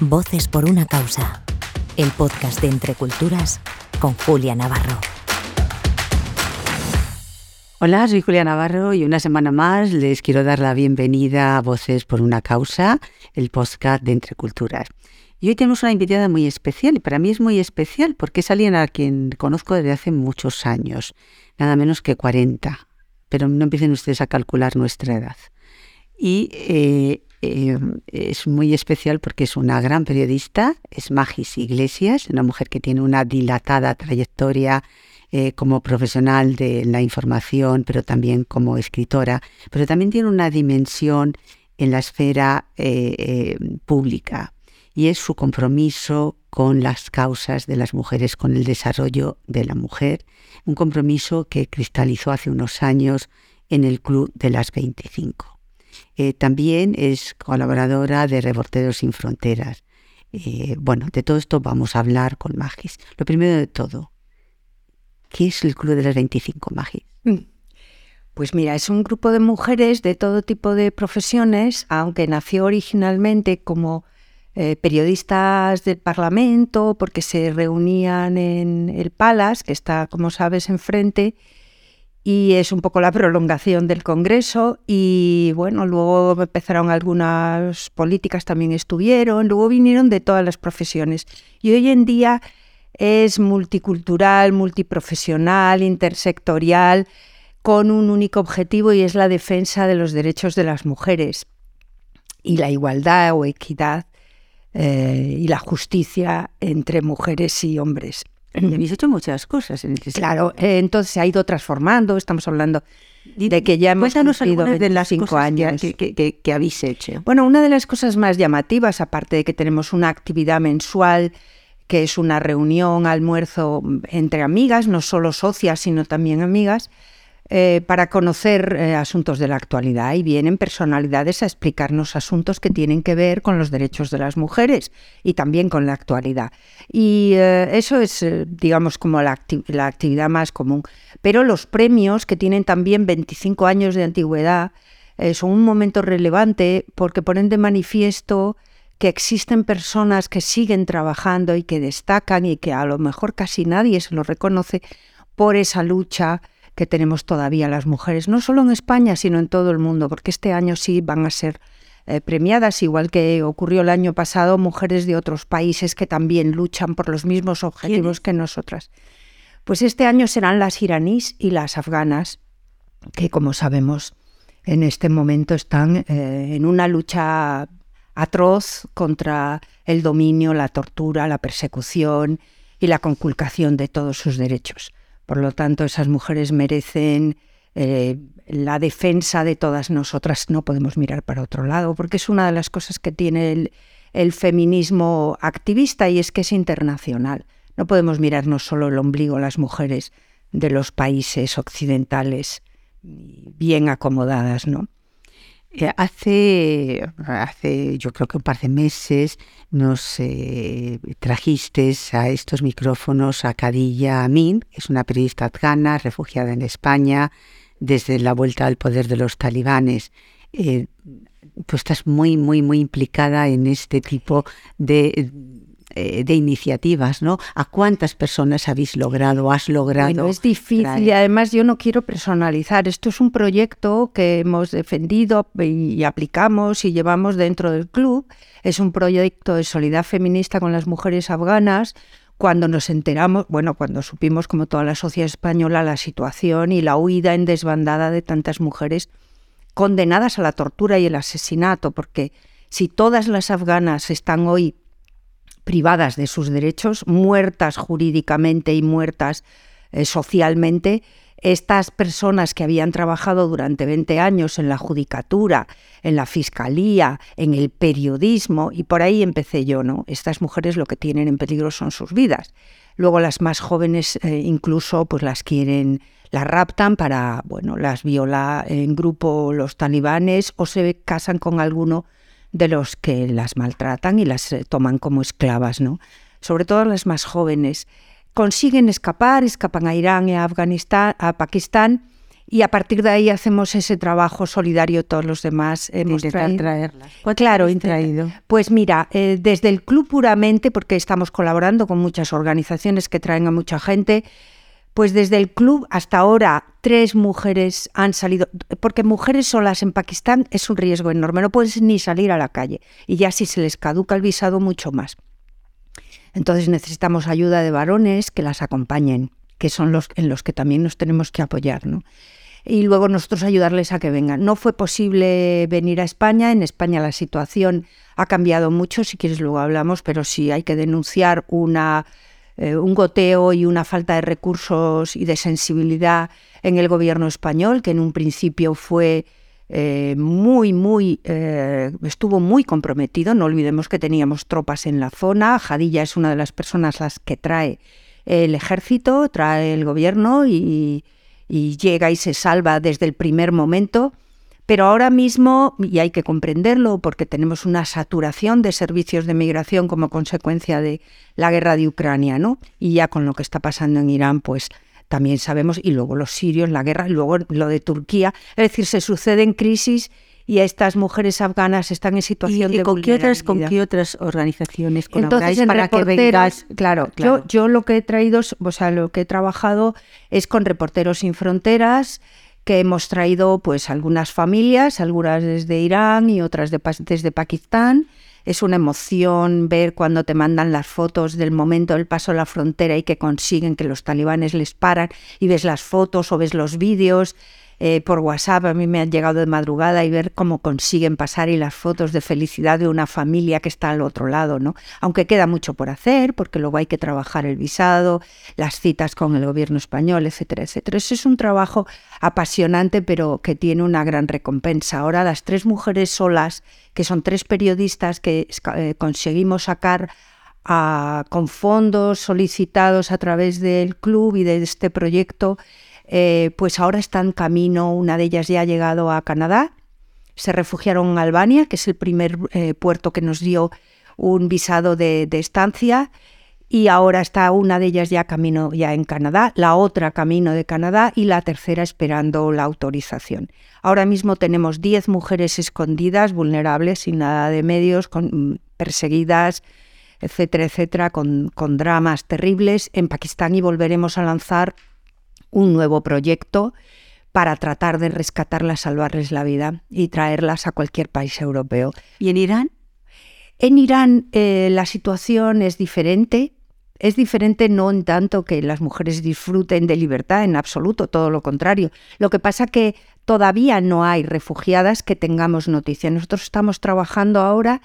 Voces por una causa. El podcast de Entre Culturas con Julia Navarro. Hola, soy Julia Navarro y una semana más les quiero dar la bienvenida a Voces por una causa, el podcast de Entre Culturas. Y hoy tenemos una invitada muy especial y para mí es muy especial porque es alguien a quien conozco desde hace muchos años, nada menos que 40, pero no empiecen ustedes a calcular nuestra edad. Y eh, eh, es muy especial porque es una gran periodista, es Magis Iglesias, una mujer que tiene una dilatada trayectoria eh, como profesional de la información, pero también como escritora, pero también tiene una dimensión en la esfera eh, pública y es su compromiso con las causas de las mujeres, con el desarrollo de la mujer, un compromiso que cristalizó hace unos años en el Club de las 25. Eh, también es colaboradora de Reporteros Sin Fronteras. Eh, bueno, de todo esto vamos a hablar con Magis. Lo primero de todo, ¿qué es el Club de las 25 Magis? Mm. Pues mira, es un grupo de mujeres de todo tipo de profesiones, aunque nació originalmente como eh, periodistas del Parlamento, porque se reunían en el Palace, que está, como sabes, enfrente, y es un poco la prolongación del Congreso y bueno, luego empezaron algunas políticas también estuvieron, luego vinieron de todas las profesiones y hoy en día es multicultural, multiprofesional, intersectorial, con un único objetivo y es la defensa de los derechos de las mujeres y la igualdad o equidad eh, y la justicia entre mujeres y hombres. Habéis hecho muchas cosas en el Claro, eh, entonces se ha ido transformando, estamos hablando de que ya hemos cumplido de las cinco años que, que, habéis hecho. Bueno, una de las cosas más llamativas, aparte de que tenemos una actividad mensual que es una reunión, almuerzo entre amigas, no solo socias, sino también amigas, eh, para conocer eh, asuntos de la actualidad y vienen personalidades a explicarnos asuntos que tienen que ver con los derechos de las mujeres y también con la actualidad. Y eh, eso es, digamos, como la, la, actividad más común. Pero los premios, que tienen también 25 años de antigüedad, son un momento relevante porque ponen de manifiesto que existen personas que siguen trabajando y que destacan y que a lo mejor casi nadie se lo reconoce por esa lucha que tenemos todavía las mujeres, no solo en España, sino en todo el mundo, porque este año sí van a ser eh, premiadas, igual que ocurrió el año pasado, mujeres de otros países que también luchan por los mismos objetivos que nosotras. Pues este año serán las iraníes y las afganas, que como sabemos en este momento están eh, en una lucha atroz contra el dominio, la tortura, la persecución y la conculcación de todos sus derechos. Por lo tanto, esas mujeres merecen eh, la defensa de todas nosotras. No podemos mirar para otro lado, porque es una de las cosas que tiene el, feminismo activista y es que es internacional. No podemos mirarnos solo el ombligo las mujeres de los países occidentales bien acomodadas, ¿no? Eh, hace, hace, yo creo que un par de meses, nos eh, trajiste a estos micrófonos a Khadija Amin, que es una periodista afgana, refugiada en España, desde la vuelta al poder de los talibanes. Eh, tú estás muy, muy, muy implicada en este tipo de eh, de iniciativas, ¿no? ¿A cuántas personas habéis logrado, has logrado? Bueno, es difícil y además yo no quiero personalizar. Esto es un proyecto que hemos defendido y aplicamos y llevamos dentro del club. Es un proyecto de solidaridad feminista con las mujeres afganas cuando nos enteramos, bueno, cuando supimos como toda la sociedad española la situación y la huida en desbandada de tantas mujeres condenadas a la tortura y el asesinato, porque si todas las afganas están hoy privadas de sus derechos, muertas jurídicamente y muertas eh, socialmente, estas personas que habían trabajado durante 20 años en la judicatura, en la fiscalía, en el periodismo, y por ahí empecé yo, ¿no? Estas mujeres lo que tienen en peligro son sus vidas. Luego las más jóvenes eh, incluso pues las quieren, las raptan para, bueno, las viola en grupo los talibanes o se casan con alguno de los que las maltratan y las eh, toman como esclavas, ¿no? Sobre todo las más jóvenes. Consiguen escapar, escapan a Irán y a Afganistán, a Pakistán y a partir de ahí hacemos ese trabajo solidario todos los demás. Hemos traído, traerlas. claro, traído? Pues mira, eh, desde el club puramente, porque estamos colaborando con muchas organizaciones que traen a mucha gente, pues desde el club hasta ahora tres mujeres han salido, porque mujeres solas en Pakistán es un riesgo enorme, no puedes ni salir a la calle y ya si se les caduca el visado mucho más. Entonces necesitamos ayuda de varones que las acompañen, que son los en los que también nos tenemos que apoyar, ¿no? Y luego nosotros ayudarles a que vengan. No fue posible venir a España. En España la situación ha cambiado mucho. Si quieres luego hablamos, pero sí hay que denunciar una eh, un goteo y una falta de recursos y de sensibilidad en el gobierno español, que en un principio fue eh, muy, muy, eh, estuvo muy comprometido. No olvidemos que teníamos tropas en la zona. Jadilla es una de las personas las que trae el ejército, trae el gobierno y llega y se salva desde el primer momento. Pero ahora mismo, y hay que comprenderlo porque tenemos una saturación de servicios de migración como consecuencia de la guerra de Ucrania, ¿no? Y ya con lo que está pasando en Irán, pues también sabemos, y luego los sirios, la guerra, y luego lo de Turquía. Es decir, se suceden crisis y estas mujeres afganas están en situación ¿Y, de con qué otras con qué otras organizaciones colaboráis para que vengas claro, claro, Yo, yo lo que he traído o sea lo que he trabajado es con reporteros sin fronteras que hemos traído pues algunas familias, algunas desde Irán y otras desde Pakistán. Es una emoción ver cuando te mandan las fotos del momento del paso a la frontera y que consiguen que los talibanes les paran y ves las fotos o ves los vídeos eh, por WhatsApp, a mí me han llegado de madrugada y ver cómo consiguen pasar y las fotos de felicidad de una familia que está al otro lado, ¿no? Aunque queda mucho por hacer, porque luego hay que trabajar el visado, las citas con el gobierno español, etcétera, etcétera. Es un trabajo apasionante, pero que tiene una gran recompensa. Ahora las tres mujeres solas, que son tres periodistas que eh, conseguimos sacar con fondos solicitados a través del club y de este proyecto, eh, pues ahora están camino, una de ellas ya ha llegado a Canadá, se refugiaron en Albania, que es el primer eh, puerto que nos dio un visado de, estancia, y ahora está una de ellas ya camino ya en Canadá, la otra camino de Canadá y la tercera esperando la autorización. Ahora mismo tenemos 10 mujeres escondidas, vulnerables, sin nada de medios, con, perseguidas, etcétera, etcétera, con dramas terribles en Pakistán y volveremos a lanzar un nuevo proyecto para tratar de rescatarlas, salvarles la vida y traerlas a cualquier país europeo. ¿Y en Irán? En Irán eh, la situación es diferente. Es diferente no en tanto que las mujeres disfruten de libertad, en absoluto, todo lo contrario. Lo que pasa que todavía no hay refugiadas que tengamos noticia. Nosotros estamos trabajando ahora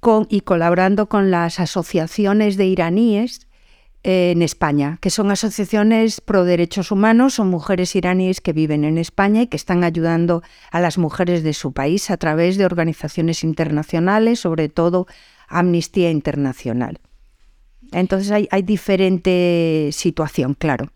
con, y colaborando con las asociaciones de iraníes en España, que son asociaciones pro derechos humanos, son mujeres iraníes que viven en España y que están ayudando a las mujeres de su país a través de organizaciones internacionales, sobre todo Amnistía Internacional. Entonces hay, hay diferente situación, claro.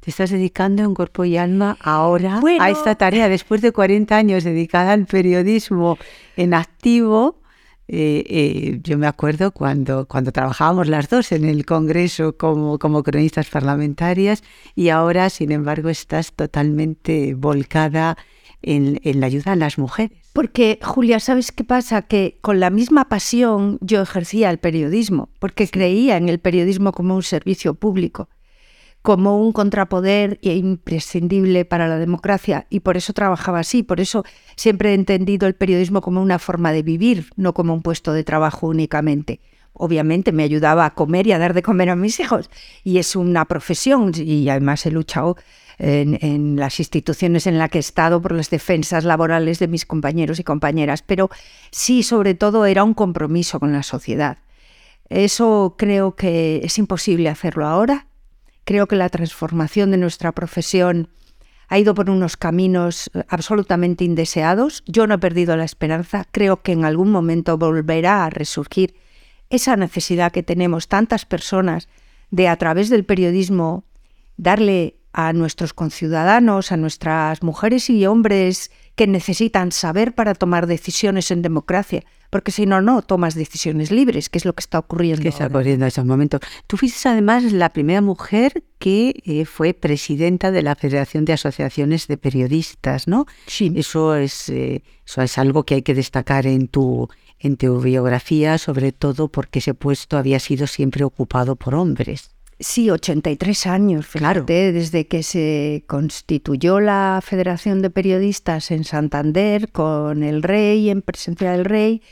Te estás dedicando en cuerpo y alma ahora a esta tarea, después de 40 años dedicada al periodismo en activo, eh, eh, yo me acuerdo cuando, cuando trabajábamos las dos en el Congreso como, como cronistas parlamentarias y ahora, sin embargo, estás totalmente volcada en, en, la ayuda a las mujeres. Porque, Julia, ¿sabes qué pasa? Que con la misma pasión yo ejercía el periodismo, porque creía en el periodismo como un servicio público como un contrapoder imprescindible para la democracia y por eso trabajaba así, por eso siempre he entendido el periodismo como una forma de vivir, no como un puesto de trabajo únicamente. Obviamente me ayudaba a comer y a dar de comer a mis hijos y es una profesión y además he luchado en, en, las instituciones en las que he estado por las defensas laborales de mis compañeros y compañeras, pero sí, sobre todo, era un compromiso con la sociedad. Eso creo que es imposible hacerlo ahora Creo que la transformación de nuestra profesión ha ido por unos caminos eh, absolutamente indeseados. Yo no he perdido la esperanza. Creo que en algún momento volverá a resurgir esa necesidad que tenemos tantas personas de a través del periodismo darle a nuestros conciudadanos, a nuestras mujeres y hombres que necesitan saber para tomar decisiones en democracia, porque si no, no tomas decisiones libres, que es lo que está ocurriendo. Que está ocurriendo en estos momentos. Tú fuiste además la primera mujer que eh, fue presidenta de la Federación de Asociaciones de Periodistas, ¿no? Sí. Eso es, eh, eso es algo que hay que destacar en tu, en tu biografía, sobre todo porque ese puesto había sido siempre ocupado por hombres. Sí, 83 años, claro. desde que se constituyó la Federación de Periodistas en Santander con el rey, en presencia del rey,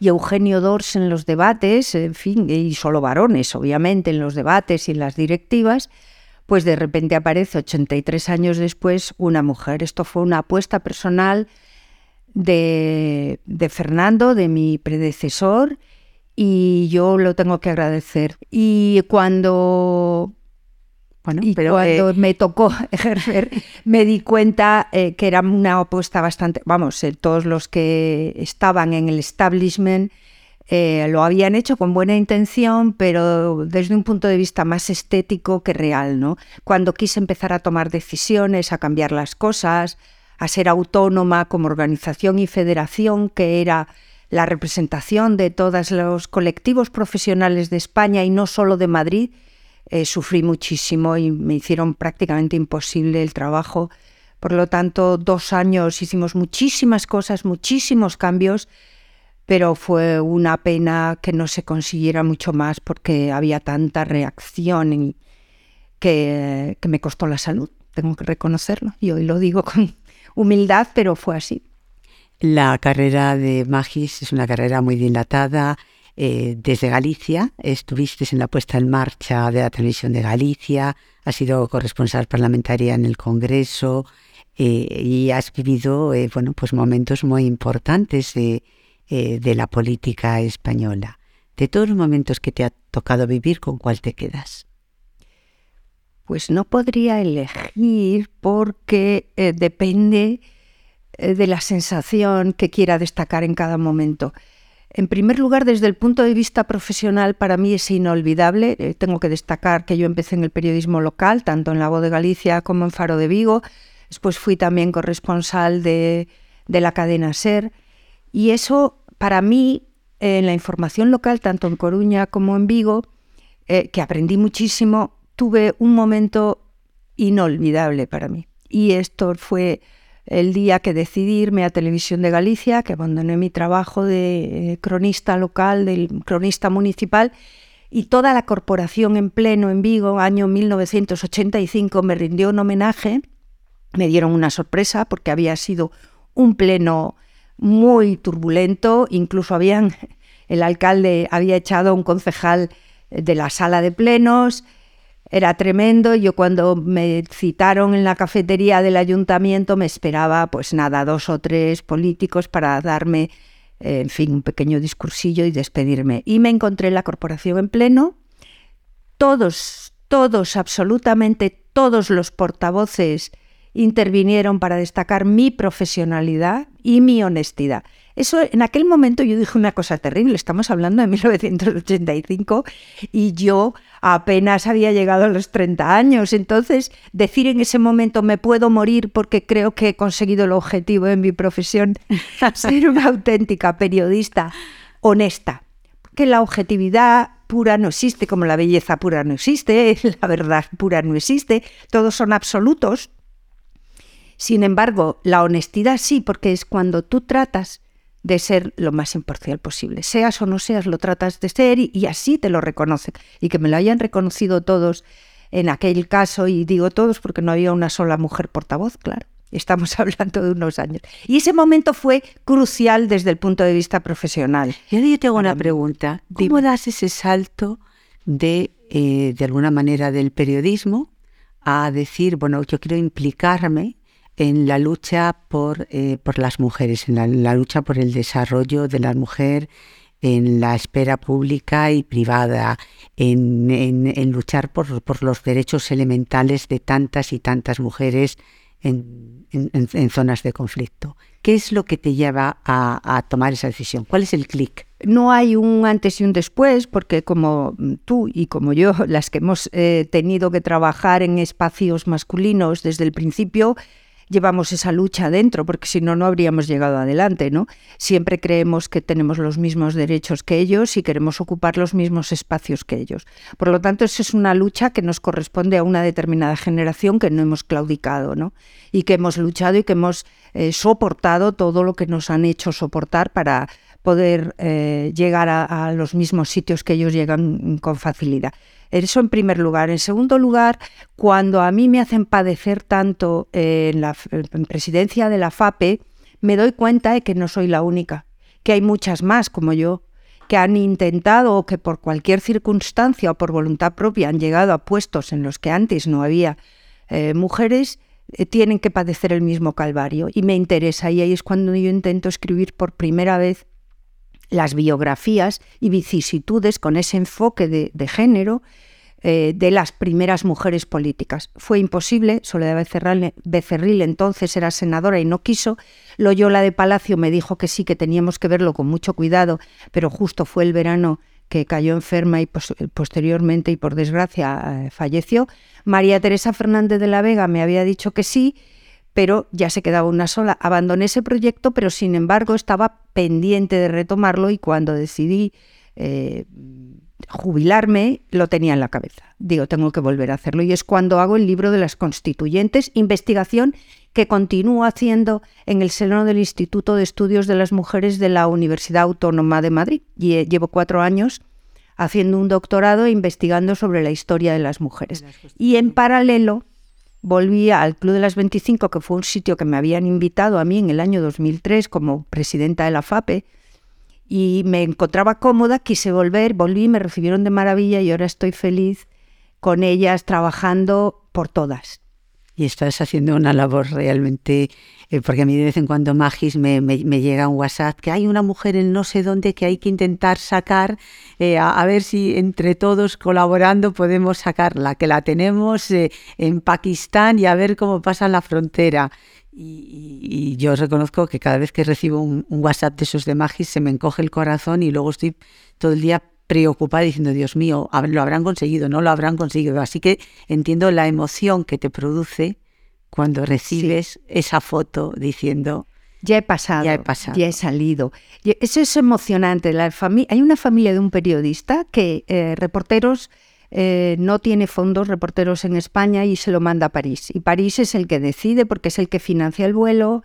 y Eugenio Dors en los debates, en fin, y solo varones, obviamente, en los debates y en las directivas, pues de repente aparece 83 años después una mujer. Esto fue una apuesta personal de, de Fernando, de mi predecesor, y yo lo tengo que agradecer. Y cuando bueno, y pero cuando eh, me tocó ejercer, me di cuenta eh, que era una apuesta bastante, vamos, eh, todos los que estaban en el establishment lo habían hecho con buena intención, pero desde un punto de vista más estético que real, ¿no? Cuando quise empezar a tomar decisiones, a cambiar las cosas, a ser autónoma como organización y federación, que era la representación de todos los colectivos profesionales de España y no solo de Madrid, eh, sufrí muchísimo y me hicieron prácticamente imposible el trabajo. Por lo tanto, dos años hicimos muchísimas cosas, muchísimos cambios, pero fue una pena que no se consiguiera mucho más porque había tanta reacción y que, que me costó la salud, tengo que reconocerlo. Y hoy lo digo con humildad, pero fue así. La carrera de Magis es una carrera muy dilatada. Eh, desde Galicia, estuviste en la puesta en marcha de la televisión de Galicia, has sido corresponsal parlamentaria en el Congreso eh, y has vivido eh, bueno, pues momentos muy importantes de, la política española. De todos los momentos que te ha tocado vivir, ¿con cuál te quedas? Pues no podría elegir porque depende de la sensación que quiera destacar en cada momento. En primer lugar, desde el punto de vista profesional, para mí es inolvidable. Eh, tengo que destacar que yo empecé en el periodismo local, tanto en La Voz de Galicia como en Faro de Vigo. Después fui también corresponsal de, la cadena SER. Y eso, para mí, en la información local, tanto en Coruña como en Vigo, eh, que aprendí muchísimo, tuve un momento inolvidable para mí. Y esto fue el día que decidí irme a Televisión de Galicia, que abandoné mi trabajo de eh, cronista local, del cronista municipal, y toda la corporación en pleno en Vigo, año 1985, me rindió un homenaje. Me dieron una sorpresa porque había sido un pleno muy turbulento, incluso habían el alcalde había echado a un concejal de la sala de plenos, era tremendo. Yo cuando me citaron en la cafetería del ayuntamiento me esperaba, pues nada, dos o tres políticos para darme, eh, en fin, un pequeño discursillo y despedirme. Y me encontré en la corporación en pleno. Todos, todos, absolutamente todos los portavoces intervinieron para destacar mi profesionalidad y mi honestidad. Eso en aquel momento yo dije una cosa terrible, estamos hablando de 1985 y yo apenas había llegado a los 30 años, entonces decir en ese momento me puedo morir porque creo que he conseguido el objetivo en mi profesión, ser una auténtica periodista honesta, que la objetividad pura no existe, como la belleza pura no existe, la verdad pura no existe, todos son absolutos. Sin embargo, la honestidad sí, porque es cuando tú tratas de ser lo más imparcial posible. Seas o no seas, lo tratas de ser y, y, así te lo reconocen. Y que me lo hayan reconocido todos en aquel caso, y digo todos porque no había una sola mujer portavoz, claro. Estamos hablando de unos años. Y ese momento fue crucial desde el punto de vista profesional. Y yo tengo una pregunta. ¿Cómo Dime. das ese salto de, eh, de alguna manera, del periodismo a decir, bueno, yo quiero implicarme en la lucha por, eh, por las mujeres, en la, lucha por el desarrollo de la mujer en la esfera pública y privada, en, en, luchar por, por, los derechos elementales de tantas y tantas mujeres en, en, zonas de conflicto. ¿Qué es lo que te lleva a, tomar esa decisión? ¿Cuál es el clic? No hay un antes y un después, porque como tú y como yo, las que hemos eh, tenido que trabajar en espacios masculinos desde el principio, llevamos esa lucha dentro, porque si no, no habríamos llegado adelante, ¿no? Siempre creemos que tenemos los mismos derechos que ellos y queremos ocupar los mismos espacios que ellos. Por lo tanto, eso es una lucha que nos corresponde a una determinada generación que no hemos claudicado, ¿no? Y que hemos luchado y que hemos eh, soportado todo lo que nos han hecho soportar para poder eh, llegar a los mismos sitios que ellos llegan con facilidad. Eso en primer lugar. En segundo lugar, cuando a mí me hacen padecer tanto en la presidencia de la FAPE, me doy cuenta de que no soy la única, que hay muchas más como yo, que han intentado o que por cualquier circunstancia o por voluntad propia han llegado a puestos en los que antes no había eh, mujeres, eh, tienen que padecer el mismo calvario. Y me interesa, y ahí es cuando yo intento escribir por primera vez las biografías y vicisitudes con ese enfoque de, género eh, de las primeras mujeres políticas. Fue imposible, Soledad Becerril, entonces era senadora y no quiso. Loyola de Palacio me dijo que sí, que teníamos que verlo con mucho cuidado, pero justo fue el verano que cayó enferma y posteriormente y por desgracia eh, falleció. María Teresa Fernández de la Vega me había dicho que sí pero ya se quedaba una sola. Abandoné ese proyecto, pero sin embargo estaba pendiente de retomarlo y cuando decidí eh, jubilarme lo tenía en la cabeza. Digo, tengo que volver a hacerlo y es cuando hago el libro de las constituyentes, investigación que continúo haciendo en el seno del Instituto de Estudios de las Mujeres de la Universidad Autónoma de Madrid. Y eh, llevo cuatro años haciendo un doctorado e investigando sobre la historia de las mujeres. Y en paralelo volví al Club de las 25, que fue un sitio que me habían invitado a mí en el año 2003 como presidenta de la FAPE, y me encontraba cómoda, quise volver, volví, me recibieron de maravilla y ahora estoy feliz con ellas trabajando por todas y estás haciendo una labor realmente, eh, porque a mí de vez en cuando Magis me, llega un WhatsApp que hay una mujer en no sé dónde que hay que intentar sacar, eh, a, ver si entre todos colaborando podemos sacarla, que la tenemos eh, en Pakistán y a ver cómo pasa la frontera. Y, yo reconozco que cada vez que recibo un WhatsApp de esos de Magis se me encoge el corazón y luego estoy todo el día preocupada diciendo, Dios mío, lo habrán conseguido, no lo habrán conseguido. Así que entiendo la emoción que te produce cuando recibes esa foto diciendo... Ya he pasado, ya he pasado, ya he salido. Eso es emocionante. La hay una familia de un periodista que eh, reporteros eh, no tiene fondos, reporteros en España y se lo manda a París. Y París es el que decide porque es el que financia el vuelo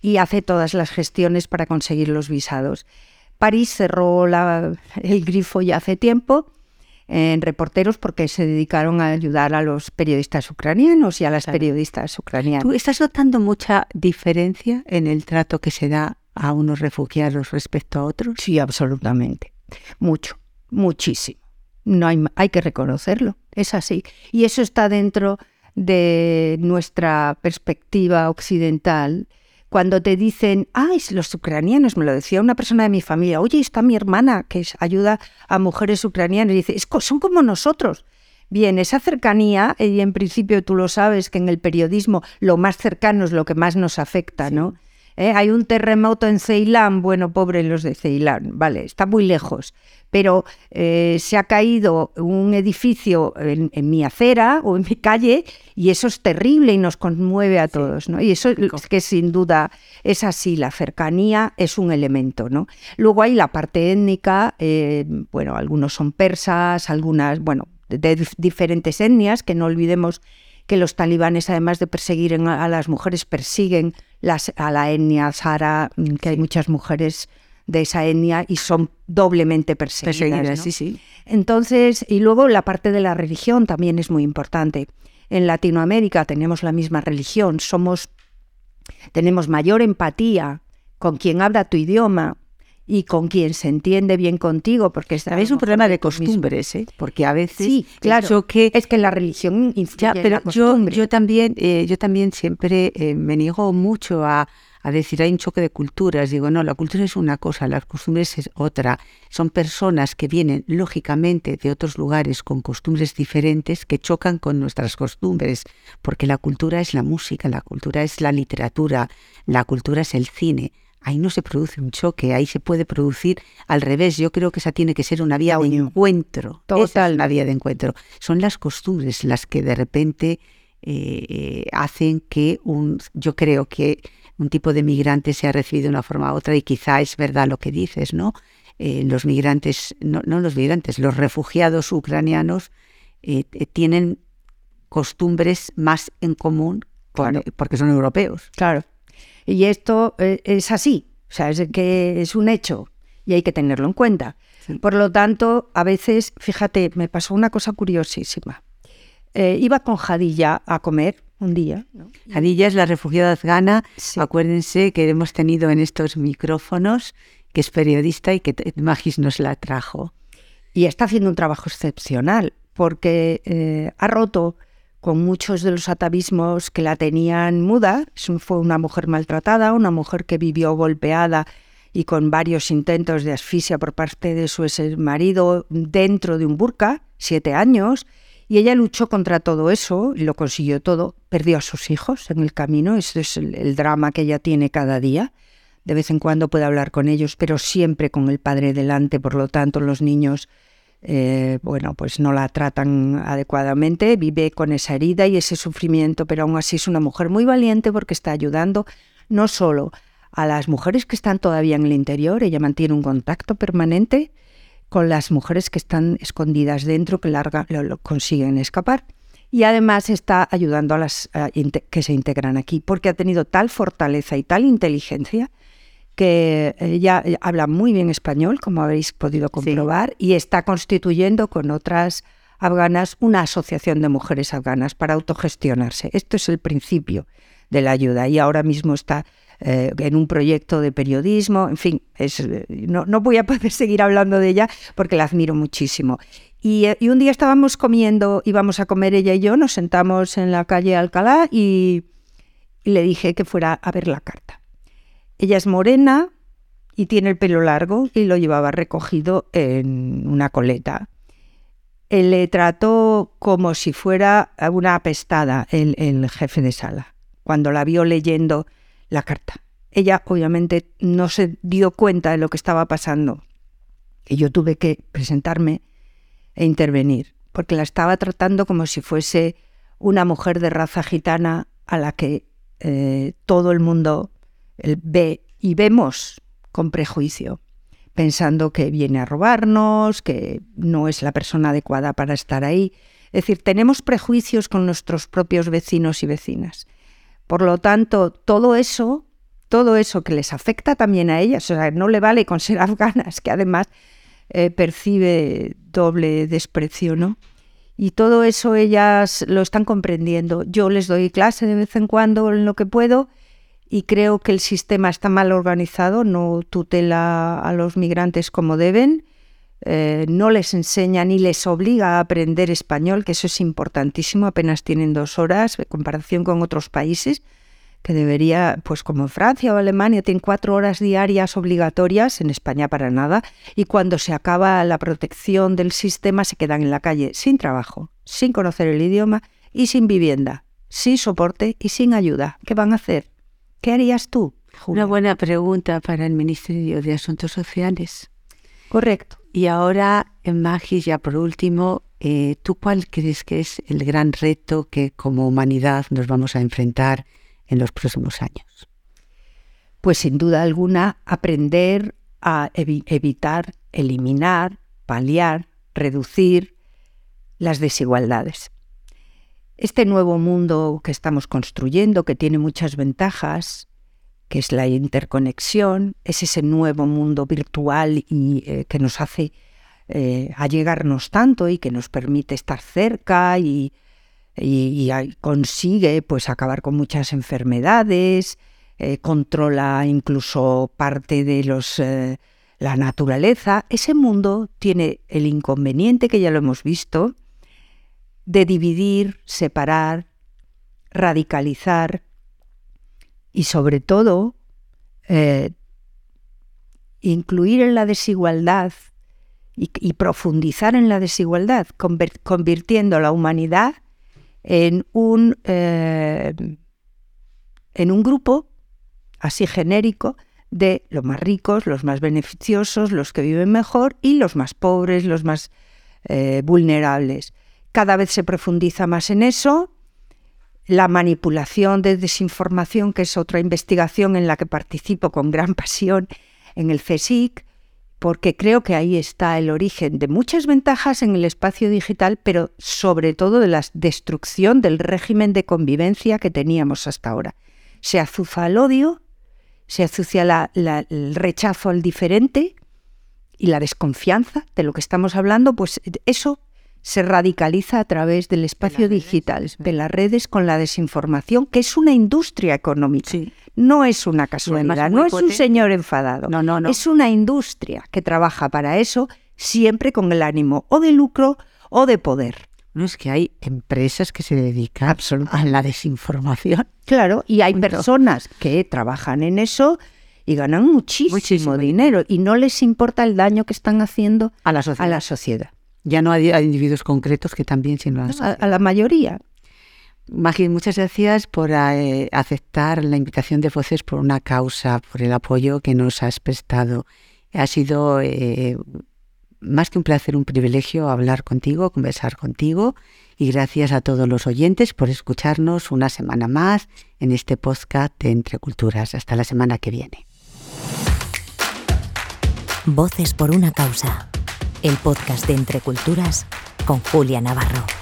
y hace todas las gestiones para conseguir los visados. París cerró el grifo ya hace tiempo en reporteros porque se dedicaron a ayudar a los periodistas ucranianos y a las periodistas ucranianas. ¿Tú estás notando mucha diferencia en el trato que se da a unos refugiados respecto a otros? Sí, absolutamente. Mucho, muchísimo. No hay, hay que reconocerlo, es así. Y eso está dentro de nuestra perspectiva occidental cuando te dicen, ay, los ucranianos, me lo decía una persona de mi familia, oye, está mi hermana que ayuda a mujeres ucranianas, y dice, son como nosotros. Bien, esa cercanía, y en principio tú lo sabes que en el periodismo lo más cercano es lo que más nos afecta, ¿no? ¿Eh? Hay un terremoto en Ceilán, bueno, pobre los de Ceilán, vale, está muy lejos, pero eh, se ha caído un edificio en, mi acera o en mi calle y eso es terrible y nos conmueve a todos, ¿no? Y eso es que sin duda es así, la cercanía es un elemento, ¿no? Luego hay la parte étnica, eh, bueno, algunos son persas, algunas, bueno, de diferentes etnias, que no olvidemos que los talibanes, además de perseguir a las mujeres, persiguen las, a la etnia sara, mm, que hay muchas mujeres de esa etnia y son doblemente perseguidas. sí, sí. Entonces, y luego la parte de la religión también es muy importante. En Latinoamérica tenemos la misma religión, somos, tenemos mayor empatía con quien habla tu idioma, y con quien se entiende bien contigo, porque es un problema de costumbres, ¿eh? porque a veces sí, claro, que es que la religión ya, pero yo, yo también, eh, yo también siempre eh, me niego mucho a, a decir, hay un choque de culturas. Digo, no, la cultura es una cosa, las costumbres es otra. Son personas que vienen, lógicamente, de otros lugares con costumbres diferentes que chocan con nuestras costumbres, porque la cultura es la música, la cultura es la literatura, la cultura es el cine. Ahí no se produce un choque, ahí se puede producir al revés. Yo creo que esa tiene que ser una vía de encuentro. Total. una vía de encuentro. Son las costumbres las que de repente eh, hacen que un, yo creo que un tipo de migrante sea recibido de una forma u otra y quizá es verdad lo que dices, ¿no? Eh, los migrantes, no, los migrantes, los refugiados ucranianos eh, tienen costumbres más en común porque son europeos. Claro. Y esto es así, o sea, es que es un hecho y hay que tenerlo en cuenta. Por lo tanto, a veces, fíjate, me pasó una cosa curiosísima. Eh, iba con Jadilla a comer un día. Jadilla es la refugiada afgana. Acuérdense que hemos tenido en estos micrófonos que es periodista y que Magis nos la trajo. Y está haciendo un trabajo excepcional porque eh, ha roto con muchos de los atavismos que la tenían muda. Fue una mujer maltratada, una mujer que vivió golpeada y con varios intentos de asfixia por parte de su marido dentro de un burka, siete años, y ella luchó contra todo eso y lo consiguió todo. Perdió a sus hijos en el camino, ese es el, drama que ella tiene cada día. De vez en cuando puede hablar con ellos, pero siempre con el padre delante, por lo tanto los niños, eh, bueno, pues no la tratan adecuadamente, vive con esa herida y ese sufrimiento, pero aún así es una mujer muy valiente porque está ayudando no solo a las mujeres que están todavía en el interior, ella mantiene un contacto permanente, con las mujeres que están escondidas dentro, que larga, lo, consiguen escapar. Y además está ayudando a las que se integran aquí, porque ha tenido tal fortaleza y tal inteligencia que ella habla muy bien español, como habéis podido comprobar, y está constituyendo con otras afganas una asociación de mujeres afganas para autogestionarse. Esto es el principio de la ayuda y ahora mismo está eh, en un proyecto de periodismo, en fin, es, no, no, voy a poder seguir hablando de ella porque la admiro muchísimo. Y, eh, y, un día estábamos comiendo, íbamos a comer ella y yo, nos sentamos en la calle Alcalá y, y le dije que fuera a ver la carta. Ella es morena y tiene el pelo largo y lo llevaba recogido en una coleta. Él le trató como si fuera una apestada el, jefe de sala. Cuando la vio leyendo la carta. Ella obviamente no se dio cuenta de lo que estaba pasando y yo tuve que presentarme e intervenir, porque la estaba tratando como si fuese una mujer de raza gitana a la que eh, todo el mundo ve y vemos con prejuicio, pensando que viene a robarnos, que no es la persona adecuada para estar ahí. Es decir, tenemos prejuicios con nuestros propios vecinos y vecinas. Por lo tanto, todo eso, todo eso que les afecta también a ellas, o sea, no le vale con ser afganas, que además eh, percibe doble desprecio, ¿no? Y todo eso ellas lo están comprendiendo. Yo les doy clase de vez en cuando en lo que puedo y creo que el sistema está mal organizado, no tutela a los migrantes como deben eh, no les enseña ni les obliga a aprender español, que eso es importantísimo, apenas tienen dos horas en comparación con otros países, que debería, pues como Francia o Alemania, tienen cuatro horas diarias obligatorias, en España para nada, y cuando se acaba la protección del sistema se quedan en la calle sin trabajo, sin conocer el idioma y sin vivienda, sin soporte y sin ayuda. ¿Qué van a hacer? ¿Qué harías tú? Una buena pregunta para el Ministerio de Asuntos Sociales. Correcto. Y ahora, en Magis, ya por último, eh, ¿tú cuál crees que es el gran reto que como humanidad nos vamos a enfrentar en los próximos años? Pues sin duda alguna, aprender a evitar, eliminar, paliar, reducir las desigualdades. Este nuevo mundo que estamos construyendo, que tiene muchas ventajas, que es la interconexión, es ese nuevo mundo virtual y eh, que nos hace eh, allegarnos tanto y que nos permite estar cerca y, consigue pues acabar con muchas enfermedades, eh, controla incluso parte de los la naturaleza. Ese mundo tiene el inconveniente que ya lo hemos visto de dividir, separar, radicalizar y sobre todo eh, incluir en la desigualdad y, profundizar en la desigualdad, convirtiendo la humanidad en un, eh, en un grupo así genérico de los más ricos, los más beneficiosos, los que viven mejor y los más pobres, los más eh, vulnerables. Cada vez se profundiza más en eso. La manipulación de desinformación, que es otra investigación en la que participo con gran pasión en el CSIC, porque creo que ahí está el origen de muchas ventajas en el espacio digital, pero sobre todo de la destrucción del régimen de convivencia que teníamos hasta ahora. Se azuza el odio, se azucia el rechazo al diferente y la desconfianza de lo que estamos hablando, pues eso se radicaliza a través del espacio digital, de las redes con la desinformación, que es una industria económica. No es una casualidad, no es un señor enfadado. No, no, no. Es una industria que trabaja para eso, siempre con el ánimo o de lucro o de poder. No es que hay empresas que se dedican a la desinformación. Claro, y hay personas que trabajan en eso y ganan muchísimo, dinero y no les importa el daño que están haciendo a la sociedad. Ya no hay, individuos concretos que también, sino a, a la mayoría. Maggie, muchas gracias por eh, aceptar la invitación de Voces por una causa, por el apoyo que nos has prestado. Ha sido eh, más que un placer, un privilegio hablar contigo, conversar contigo. Y gracias a todos los oyentes por escucharnos una semana más en este podcast de Entre Culturas. Hasta la semana que viene. Voces por una causa. El podcast de Entre Culturas con Julia Navarro.